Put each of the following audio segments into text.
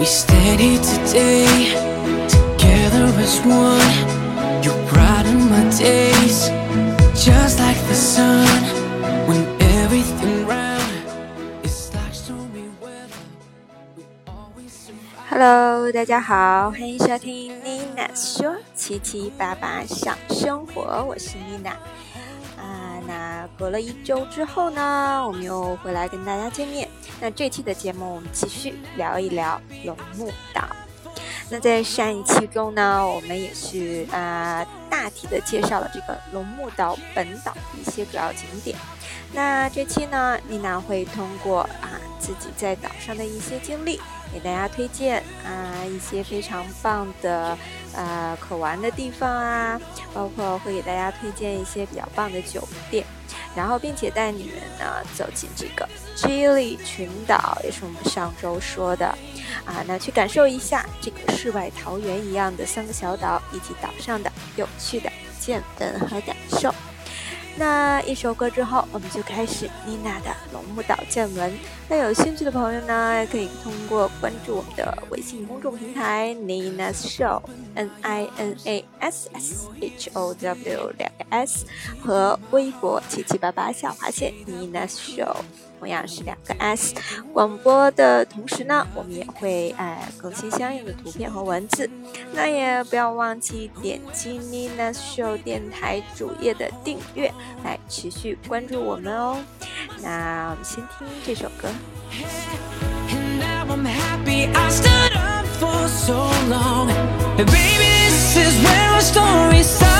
We stand here today, together as one. You brighten my days, just like the sun. When everything round is like stormy weather, we always survive. Hello，大家好，欢迎收听 Nina 说七七八八想生活，我是 Nina。啊，那隔了一周之后呢，我们又回来跟大家见面。那这期的节目，我们继续聊一聊龙目岛。那在上一期中呢，我们也是啊、大体的介绍了这个龙目岛本岛一些主要景点。那这期呢，丽娜会通过啊自己在岛上的一些经历，给大家推荐啊一些非常棒的呃可玩的地方啊，包括会给大家推荐一些比较棒的酒店，然后并且带你们呢走进这个 Gili 群岛，也是我们上周说的啊，那去感受一下这个世外桃源一样的三个小岛以及岛上的有趣的见闻和感受。那一首歌之后，我们就开始妮娜的龙目岛见闻。那有兴趣的朋友呢，也可以通过关注我们的微信公众平台 Nina Show，N I N A S S H O W） 两个 S 和微博七七八八小划线 Nina Show。同样是两个 S，广播的同时呢，我们也会哎更新相应的图片和文字。那也不要忘记点击 Nina Show 电台主页的订阅，来持续关注我们哦。那我们先听这首歌。And now I'm happy I stood up for so long. And baby, this is where our story starts.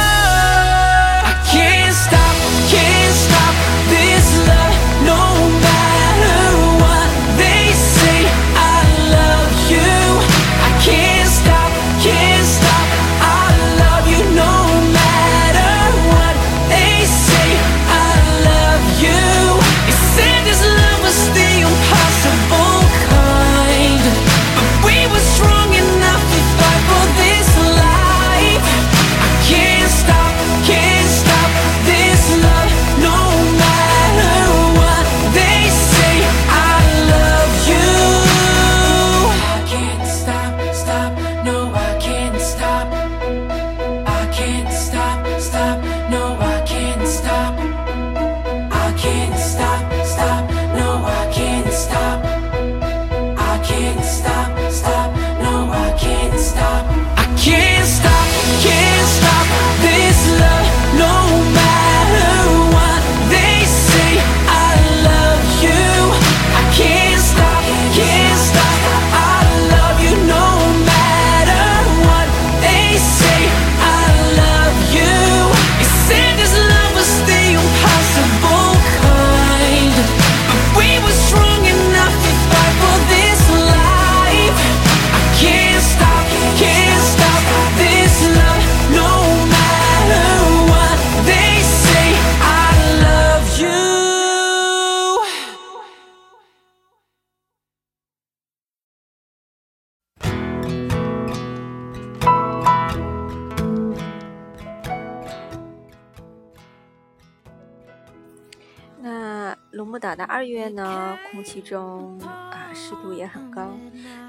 那龙目岛的二月呢，空气中啊湿度也很高。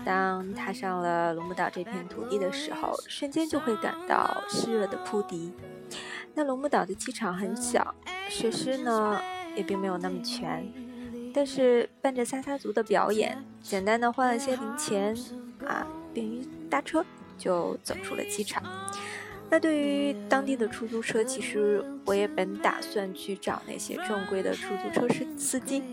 当踏上了龙目岛这片土地的时候，瞬间就会感到湿热的扑鼻。那龙目岛的机场很小，设施呢也并没有那么全，但是伴着撒撒族的表演，简单的换了些零钱啊，便于搭车就走出了机场。那对于当地的出租车，其实我也本打算去找那些正规的出租车司司机，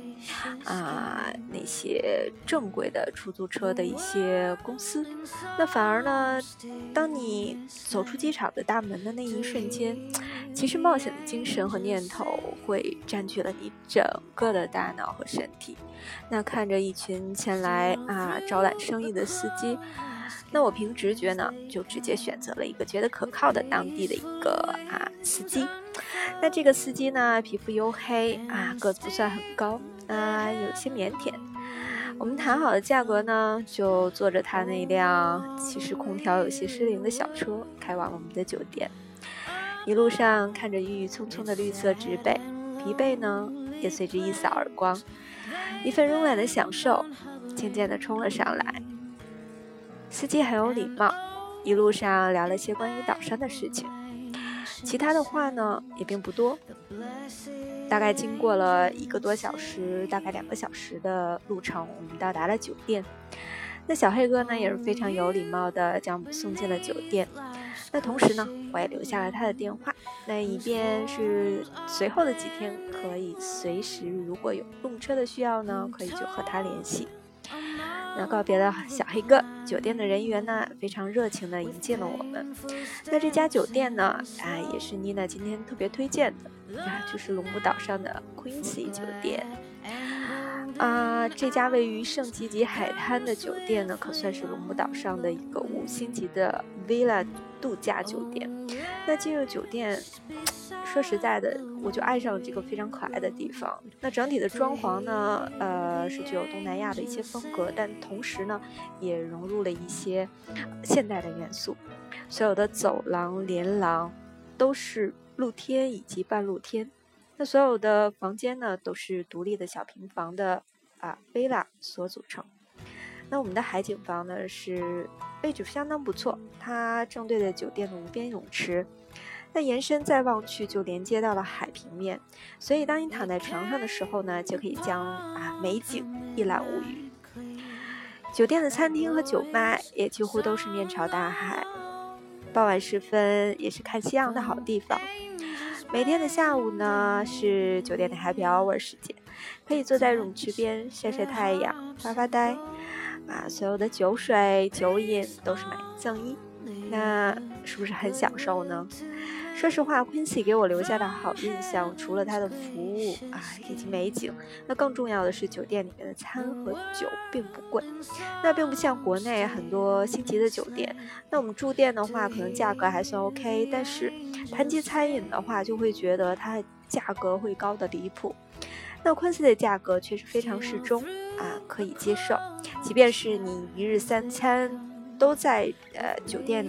啊，那些正规的出租车的一些公司。那反而呢，当你走出机场的大门的那一瞬间，其实冒险的精神和念头会占据了你整个的大脑和身体。那看着一群前来啊招揽生意的司机。那我凭直觉呢，就直接选择了一个觉得可靠的当地的一个啊司机。那这个司机呢，皮肤黝黑啊，个子不算很高啊，有些腼腆。我们谈好的价格呢，就坐着他那辆其实空调有些失灵的小车，开往了我们的酒店。一路上看着郁郁葱葱的绿色植被，疲惫呢也随之一扫而光，一份慵懒的享受渐渐地冲了上来。司机很有礼貌，一路上聊了些关于岛上的事情，其他的话呢也并不多。大概经过了一个多小时，大概两个小时的路程，我们到达了酒店。那小黑哥呢也是非常有礼貌的将我们送进了酒店。那同时呢，我也留下了他的电话，那以便是随后的几天可以随时如果有动车的需要呢，可以就和他联系。那告别了小黑哥，酒店的人员呢非常热情的迎接了我们。那这家酒店呢，啊也是妮娜今天特别推荐的，啊就是龙骨岛上的 Quincy 酒店。啊，这家位于圣吉吉海滩的酒店呢，可算是龙母岛上的一个五星级的 villa 度假酒店。那进入酒店，说实在的，我就爱上了这个非常可爱的地方。那整体的装潢呢，呃，是具有东南亚的一些风格，但同时呢，也融入了一些现代的元素。所有的走廊、连廊都是露天以及半露天。那所有的房间呢，都是独立的小平房的啊，villa 所组成。那我们的海景房呢，是位置相当不错，它正对着酒店的无边泳池。那延伸再望去，就连接到了海平面。所以当你躺在床上的时候呢，就可以将啊美景一览无余。酒店的餐厅和酒吧也几乎都是面朝大海，傍晚时分也是看夕阳的好地方。每天的下午呢，是酒店的 Happy Hour 时间，可以坐在泳池边晒晒太阳、发发呆。啊，所有的酒水、酒饮都是买一赠一，那是不是很享受呢？说实话，Quincy 给我留下的好印象，除了它的服务啊以及美景，那更重要的是酒店里面的餐和酒并不贵。那并不像国内很多星级的酒店，那我们住店的话，可能价格还算 OK，但是谈及餐饮的话，就会觉得它价格会高的离谱。那昆西的价格确实非常适中啊，可以接受。即便是你一日三餐都在呃酒店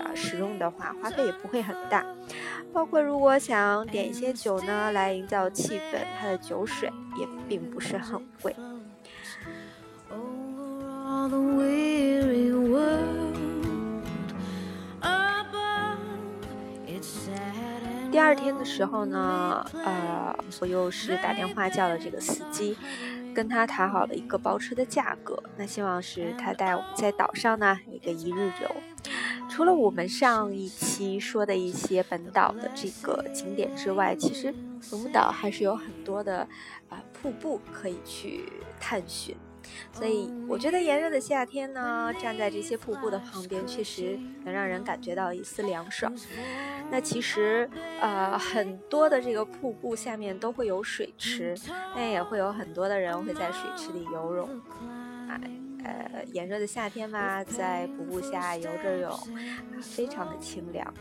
啊使用的话，花费也不会很大。包括如果想点一些酒呢，来营造气氛，它的酒水也并不是很贵。第二天的时候呢，呃，我又是打电话叫了这个司机，跟他谈好了一个包车的价格。那希望是他带我们在岛上呢一个一日游。除了我们上一期说的一些本岛的这个景点之外，其实龙岛还是有很多的啊瀑布可以去探寻。所以我觉得炎热的夏天呢，站在这些瀑布的旁边，确实能让人感觉到一丝凉爽。那其实，呃，很多的这个瀑布下面都会有水池，那也会有很多的人会在水池里游泳。啊，呃，炎热的夏天嘛，在瀑布下游着泳，非常的清凉。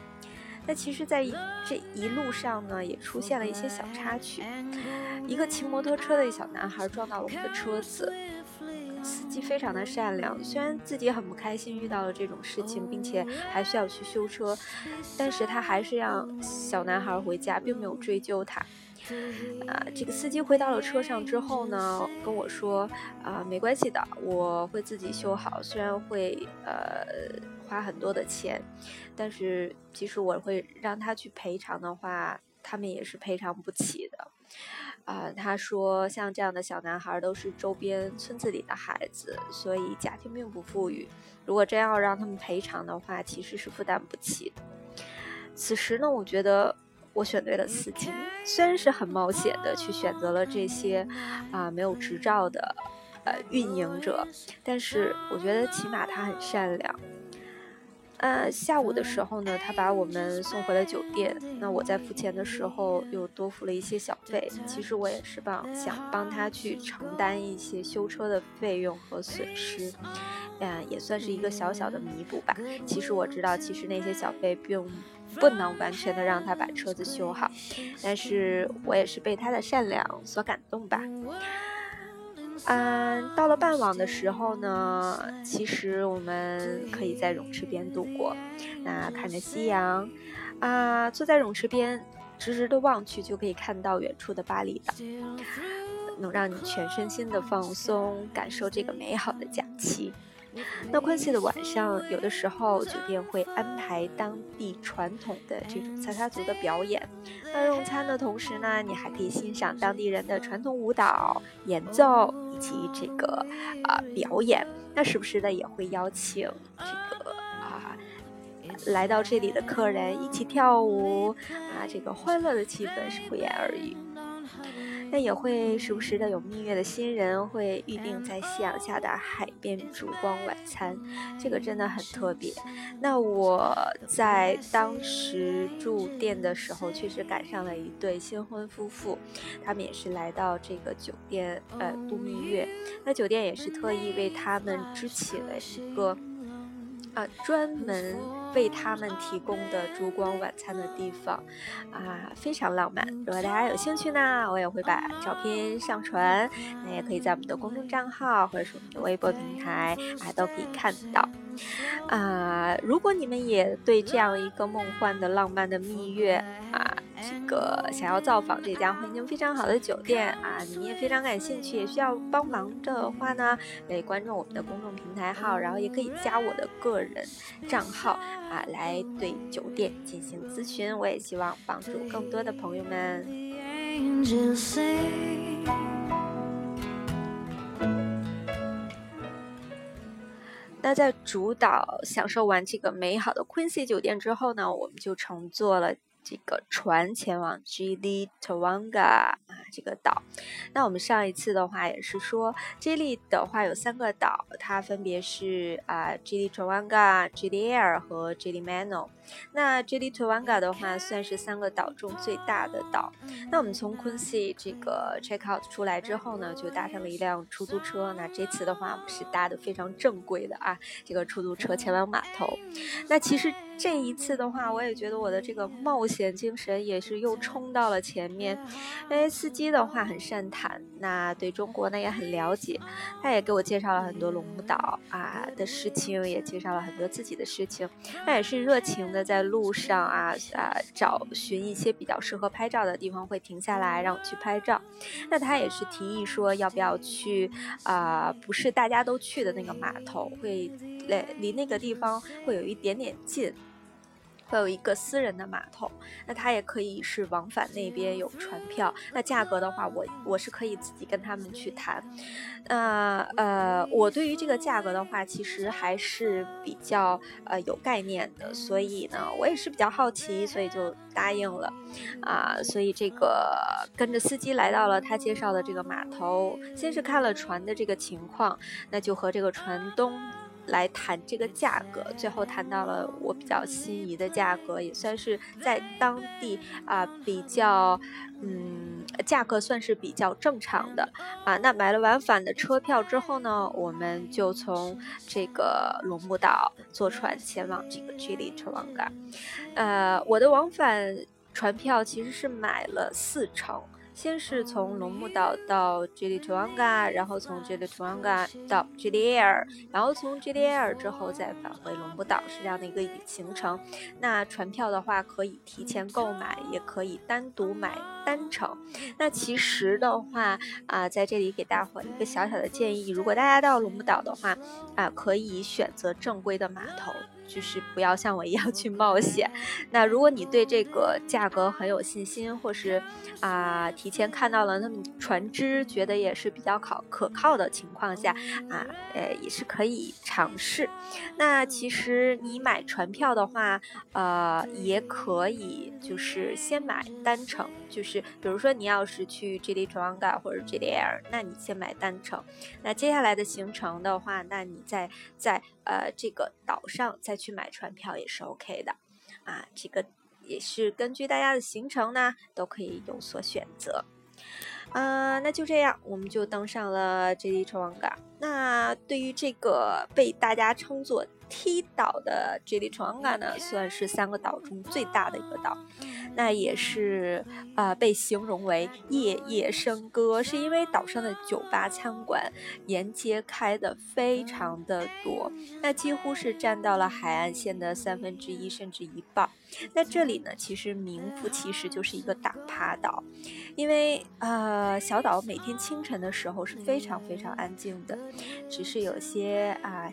那其实，在这一路上呢，也出现了一些小插曲。一个骑摩托车的小男孩撞到了我们的车子。司机非常的善良，虽然自己很不开心遇到了这种事情，并且还需要去修车，但是他还是让小男孩回家，并没有追究他。啊，这个司机回到了车上之后呢，跟我说，啊，没关系的，我会自己修好，虽然会呃花很多的钱，但是即使我会让他去赔偿的话，他们也是赔偿不起的。啊，他说像这样的小男孩都是周边村子里的孩子，所以家庭并不富裕。如果真要让他们赔偿的话，其实是负担不起的。此时呢，我觉得我选对了司机，虽然是很冒险的去选择了这些啊没有执照的呃运营者，但是我觉得起码他很善良。呃，下午的时候呢，他把我们送回了酒店。那我在付钱的时候又多付了一些小费。其实我也是帮想帮他去承担一些修车的费用和损失，嗯，也算是一个小小的弥补吧。其实我知道，其实那些小费并不能完全的让他把车子修好，但是我也是被他的善良所感动吧。嗯，到了傍晚的时候呢，其实我们可以在泳池边度过，那看着夕阳，啊，坐在泳池边，直直的望去就可以看到远处的巴厘岛，能让你全身心的放松，感受这个美好的假期。那昆西的晚上，有的时候酒店会安排当地传统的这种萨萨族的表演。那用餐的同时呢，你还可以欣赏当地人的传统舞蹈、演奏以及这个啊表演。那时不时的也会邀请这个啊来到这里的客人一起跳舞啊，这个欢乐的气氛是不言而喻。那也会时不时的有蜜月的新人会预定在夕阳下的海边烛光晚餐，这个真的很特别。那我在当时住店的时候，确实赶上了一对新婚夫妇，他们也是来到这个酒店呃度蜜月，那酒店也是特意为他们支起了一个。啊，专门为他们提供的烛光晚餐的地方，啊，非常浪漫。如果大家有兴趣呢，我也会把照片上传，那也可以在我们的公众账号或者是我们的微博平台啊，都可以看到。啊，如果你们也对这样一个梦幻的浪漫的蜜月啊，这个想要造访这家环境非常好的酒店啊，你们也非常感兴趣，也需要帮忙的话呢，可以关注我们的公众平台号，然后也可以加我的个人账号啊，来对酒店进行咨询。我也希望帮助更多的朋友们。那在主岛享受完这个美好的 Quincy 酒店之后呢，我们就乘坐了。这个船前往 Gili Tawanga 啊，这个岛。那我们上一次的话也是说，Gili 的话有三个岛，它分别是啊 Gili Tawanga、Gili Air 和 Gili Mano。那 Gili Tawanga 的话算是三个岛中最大的岛。那我们从 Quincy 这个 check out 出来之后呢，就搭上了一辆出租车。那这次的话，我们是搭的非常正规的啊，这个出租车前往码头。那其实。这一次的话，我也觉得我的这个冒险精神也是又冲到了前面。因为司机的话很善谈，那对中国呢也很了解，他也给我介绍了很多龙目岛啊的事情，也介绍了很多自己的事情。他也是热情的在路上啊啊找寻一些比较适合拍照的地方，会停下来让我去拍照。那他也是提议说要不要去啊，不是大家都去的那个码头，会离离那个地方会有一点点近。会有一个私人的码头，那它也可以是往返那边有船票。那价格的话，我我是可以自己跟他们去谈。那呃，我对于这个价格的话，其实还是比较呃有概念的，所以呢，我也是比较好奇，所以就答应了。啊，所以这个跟着司机来到了他介绍的这个码头，先是看了船的这个情况，那就和这个船东。来谈这个价格，最后谈到了我比较心仪的价格，也算是在当地啊比较，嗯，价格算是比较正常的啊。那买了往返的车票之后呢，我们就从这个龙目岛坐船前往这个 Gili t a w a n g a 呃，我的往返船票其实是买了四程。先是从龙目岛到 Gili t a w a n g a 然后从 Gili t a w a n g a 到 Gili Air，然后从 Gili Air 之后再返回龙目岛，是这样的一个行程。那船票的话，可以提前购买，也可以单独买单程。那其实的话啊，在这里给大伙一个小小的建议，如果大家到龙目岛的话啊，可以选择正规的码头。就是不要像我一样去冒险。那如果你对这个价格很有信心，或是啊提前看到了那么船只，觉得也是比较可可靠的情况下啊，呃也是可以尝试。那其实你买船票的话，呃也可以就是先买单程，就是比如说你要是去 j i l i t r a n g a 或者 j i l i Air，那你先买单程。那接下来的行程的话，那你在在呃这个岛上再。去买船票也是 OK 的，啊，这个也是根据大家的行程呢，都可以有所选择。呃，那就这样，我们就登上了 JD 船王港。那对于这个被大家称作“梯岛”的 JD 船王港呢，算是三个岛中最大的一个岛。那也是啊，被形容为夜夜笙歌，是因为岛上的酒吧、餐馆沿街开的非常的多，那几乎是占到了海岸线的三分之一甚至一半。那这里呢，其实名副其实就是一个打趴岛，因为呃，小岛每天清晨的时候是非常非常安静的，只是有些啊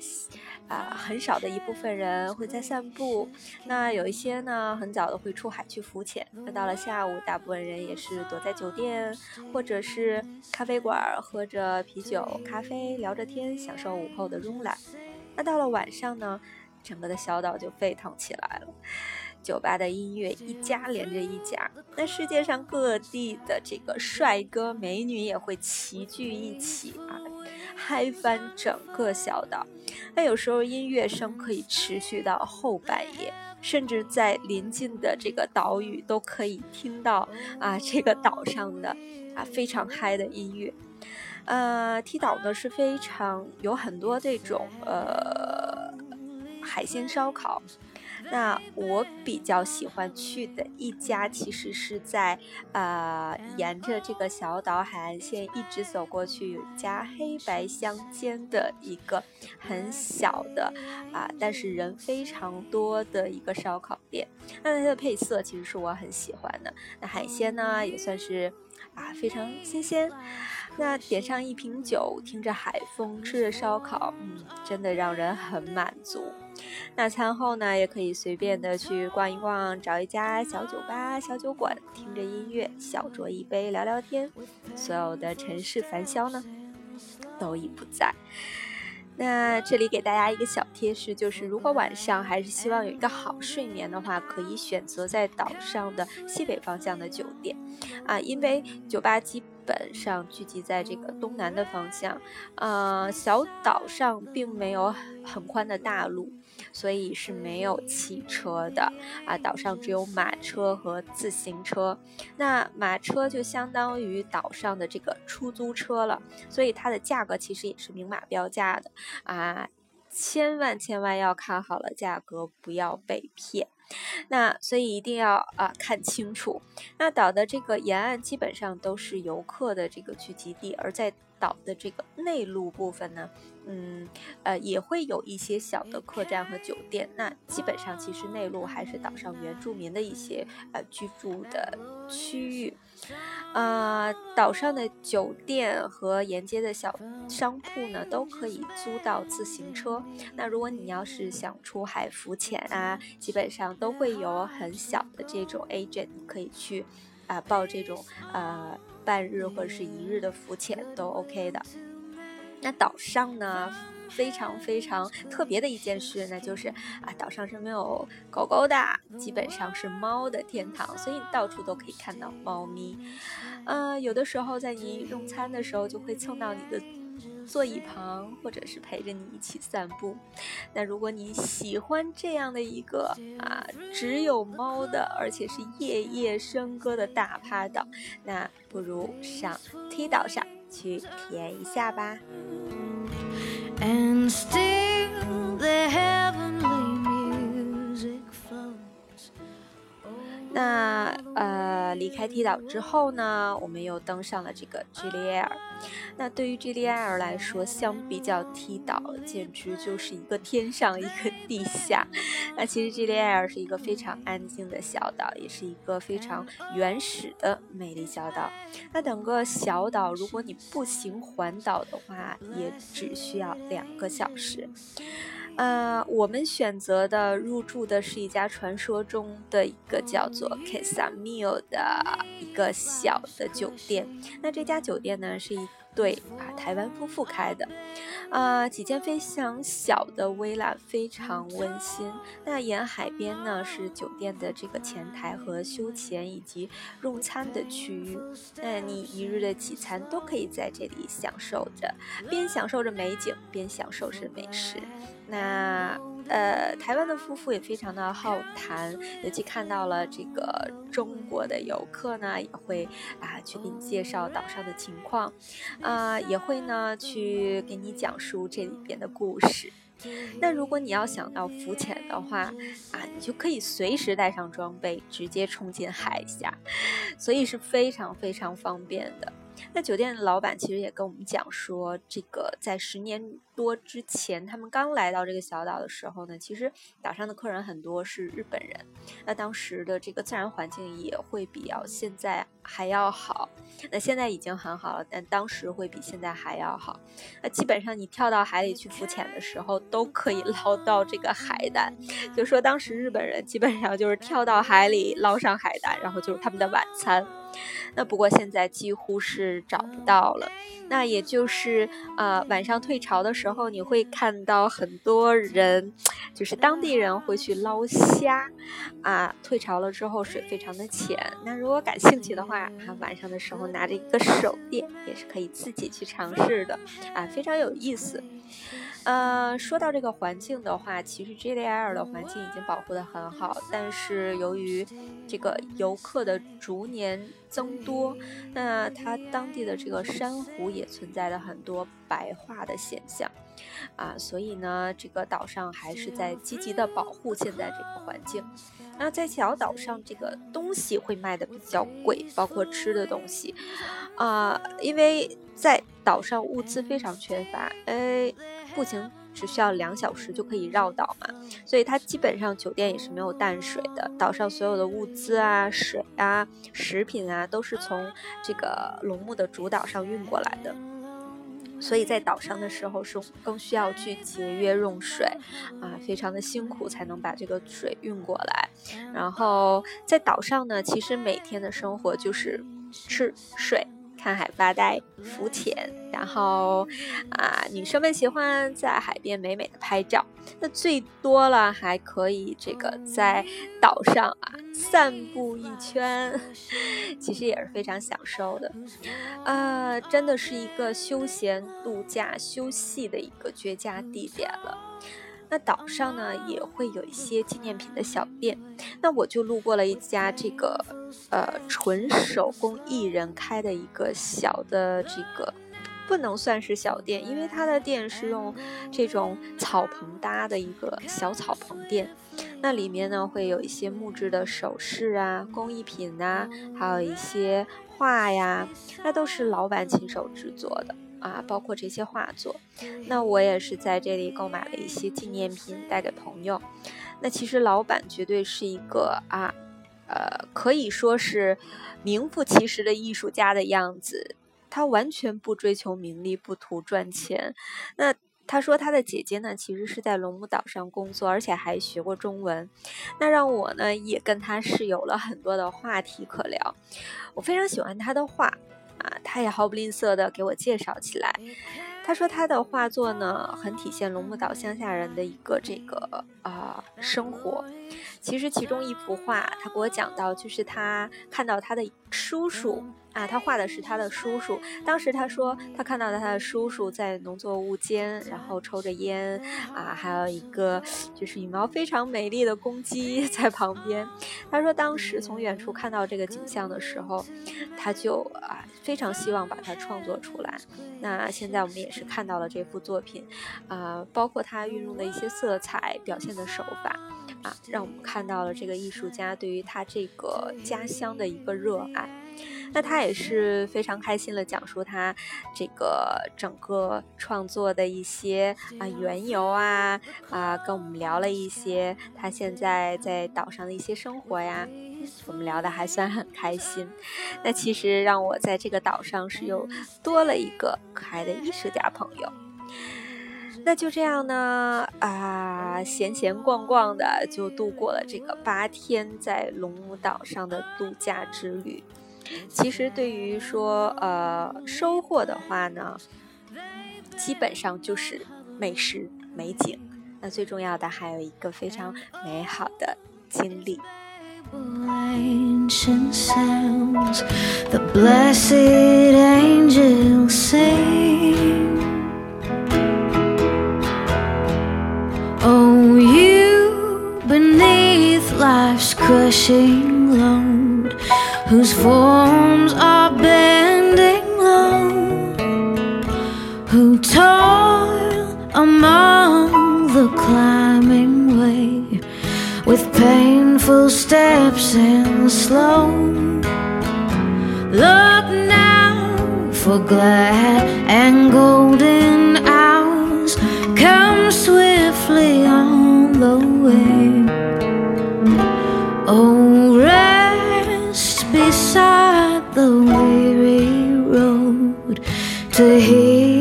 啊很少的一部分人会在散步，那有一些呢很早的会出海去浮潜，那到了下午，大部分人也是躲在酒店或者是咖啡馆喝着啤酒、咖啡，聊着天，享受午后的慵懒。那到了晚上呢，整个的小岛就沸腾起来了。酒吧的音乐一家连着一家，那世界上各地的这个帅哥美女也会齐聚一起啊，嗨翻整个小岛。那有时候音乐声可以持续到后半夜，甚至在临近的这个岛屿都可以听到啊，这个岛上的啊非常嗨的音乐。呃，踢岛呢是非常有很多这种呃海鲜烧烤。那我比较喜欢去的一家，其实是在呃沿着这个小岛海岸线一直走过去，有一家黑白相间的一个很小的啊，但是人非常多的一个烧烤店。那它的配色其实是我很喜欢的。那海鲜呢也算是啊非常新鲜。那点上一瓶酒，听着海风，吃着烧烤，嗯，真的让人很满足。那餐后呢，也可以随便的去逛一逛，找一家小酒吧、小酒馆，听着音乐，小酌一杯，聊聊天。所有的尘世烦嚣呢，都已不在。那这里给大家一个小贴士，就是如果晚上还是希望有一个好睡眠的话，可以选择在岛上的西北方向的酒店，啊，因为酒吧基本上聚集在这个东南的方向，呃，小岛上并没有很宽的大路。所以是没有汽车的啊，岛上只有马车和自行车。那马车就相当于岛上的这个出租车了，所以它的价格其实也是明码标价的啊，千万千万要看好了价格，不要被骗。那所以一定要啊看清楚。那岛的这个沿岸基本上都是游客的这个聚集地，而在岛的这个内陆部分呢。嗯，呃，也会有一些小的客栈和酒店。那基本上，其实内陆还是岛上原住民的一些呃居住的区域。呃，岛上的酒店和沿街的小商铺呢，都可以租到自行车。那如果你要是想出海浮潜啊，基本上都会有很小的这种 agent，可以去啊报这种呃半日或者是一日的浮潜都 OK 的。那岛上呢，非常非常特别的一件事，那就是啊，岛上是没有狗狗的，基本上是猫的天堂，所以你到处都可以看到猫咪。呃，有的时候在你用餐的时候，就会蹭到你的座椅旁，或者是陪着你一起散步。那如果你喜欢这样的一个啊，只有猫的，而且是夜夜笙歌的大趴岛，那不如上 T 岛上。去体验一下吧 and still the heaven。那呃，离开 T 岛之后呢，我们又登上了这个 g l i r 那对于 g l i r 来说，相比较 T 岛，简直就是一个天上一个地下。那其实 g l i r 是一个非常安静的小岛，也是一个非常原始的美丽小岛。那整个小岛，如果你步行环岛的话，也只需要两个小时。呃，我们选择的入住的是一家传说中的一个叫做 Casamio 的一个小的酒店。那这家酒店呢，是一对啊台湾夫妇开的，啊几间非常小的 villa，非常温馨。那沿海边呢是酒店的这个前台和休闲以及用餐的区域。那你一日的几餐都可以在这里享受着，边享受着美景，边享受着美食。那呃，台湾的夫妇也非常的好谈，尤其看到了这个中国的游客呢，也会啊去给你介绍岛上的情况，啊，也会呢去给你讲述这里边的故事。那如果你要想要浮潜的话，啊，你就可以随时带上装备，直接冲进海下，所以是非常非常方便的。那酒店的老板其实也跟我们讲说，这个在十年多之前，他们刚来到这个小岛的时候呢，其实岛上的客人很多是日本人。那当时的这个自然环境也会比较现在还要好。那现在已经很好了，但当时会比现在还要好。那基本上你跳到海里去浮潜的时候，都可以捞到这个海胆。就说当时日本人基本上就是跳到海里捞上海胆，然后就是他们的晚餐。那不过现在几乎是找不到了。那也就是呃晚上退潮的时候，时候你会看到很多人，就是当地人会去捞虾啊。退潮了之后水非常的浅，那如果感兴趣的话，啊晚上的时候拿着一个手电也是可以自己去尝试的啊，非常有意思。呃，说到这个环境的话，其实 JDL 的环境已经保护得很好，但是由于这个游客的逐年增多，那它当地的这个珊瑚也存在了很多白化的现象，啊，所以呢，这个岛上还是在积极的保护现在这个环境。那在小岛上，这个东西会卖的比较贵，包括吃的东西，啊，因为在岛上物资非常缺乏，哎。步行只需要两小时就可以绕岛嘛，所以它基本上酒店也是没有淡水的。岛上所有的物资啊、水啊、食品啊，都是从这个龙目的主岛上运过来的。所以在岛上的时候是更需要去节约用水啊，非常的辛苦才能把这个水运过来。然后在岛上呢，其实每天的生活就是吃、睡。看海发呆、浮潜，然后啊，女生们喜欢在海边美美的拍照。那最多了还可以这个在岛上啊散步一圈，其实也是非常享受的。呃，真的是一个休闲度假、休息的一个绝佳地点了。那岛上呢也会有一些纪念品的小店，那我就路过了一家这个呃纯手工艺人开的一个小的这个，不能算是小店，因为它的店是用这种草棚搭的一个小草棚店，那里面呢会有一些木质的首饰啊、工艺品呐，还有一些画呀，那都是老板亲手制作的。啊，包括这些画作，那我也是在这里购买了一些纪念品带给朋友。那其实老板绝对是一个啊，呃，可以说是名副其实的艺术家的样子。他完全不追求名利，不图赚钱。那他说他的姐姐呢，其实是在龙母岛上工作，而且还学过中文。那让我呢也跟他是有了很多的话题可聊。我非常喜欢他的画。他也毫不吝啬的给我介绍起来。他说他的画作呢，很体现龙目岛乡下人的一个这个啊生活。其实其中一幅画，他给我讲到，就是他看到他的叔叔。啊，他画的是他的叔叔。当时他说，他看到了他的叔叔在农作物间，然后抽着烟，啊，还有一个就是羽毛非常美丽的公鸡 在旁边。他说，当时从远处看到这个景象的时候，他就啊非常希望把它创作出来。那现在我们也是看到了这幅作品，啊，包括他运用的一些色彩表现的手法，啊，让我们看到了这个艺术家对于他这个家乡的一个热爱。那他也是非常开心的讲述他这个整个创作的一些啊缘由啊啊，跟我们聊了一些他现在在岛上的一些生活呀，我们聊的还算很开心。那其实让我在这个岛上是又多了一个可爱的艺术家朋友。那就这样呢啊，闲闲逛逛的就度过了这个八天在龙母岛上的度假之旅。其实对于说呃收获的话呢，基本上就是美食美景，那最重要的还有一个非常美好的经历。Whose forms are bending low, who toil among the climbing way with painful steps and slow. Look now, for glad and golden hours come swiftly on the way. To hear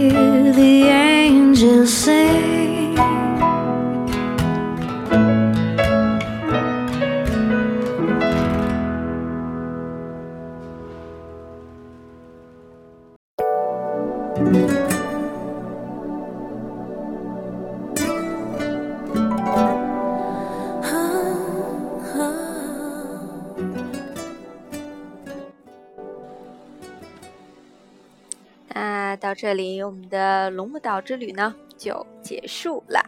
这里，我们的龙目岛之旅呢就结束了。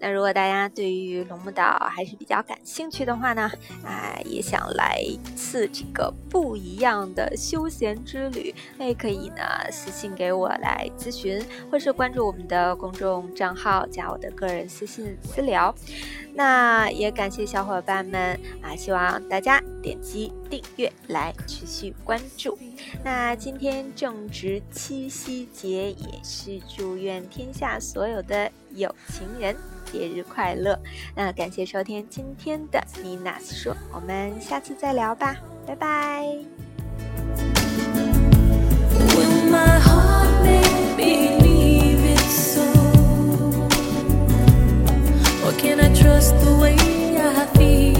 那如果大家对于龙目岛还是比较感兴趣的话呢，啊，也想来一次这个不一样的休闲之旅，那也可以呢私信给我来咨询，或是关注我们的公众账号，加我的个人私信私聊。那也感谢小伙伴们啊，希望大家点击订阅来持续关注。那今天正值七夕节，也是祝愿天下所有的有情人节日快乐。那感谢收听今天的妮娜说，我们下次再聊吧，拜拜。Can I trust the way I feel?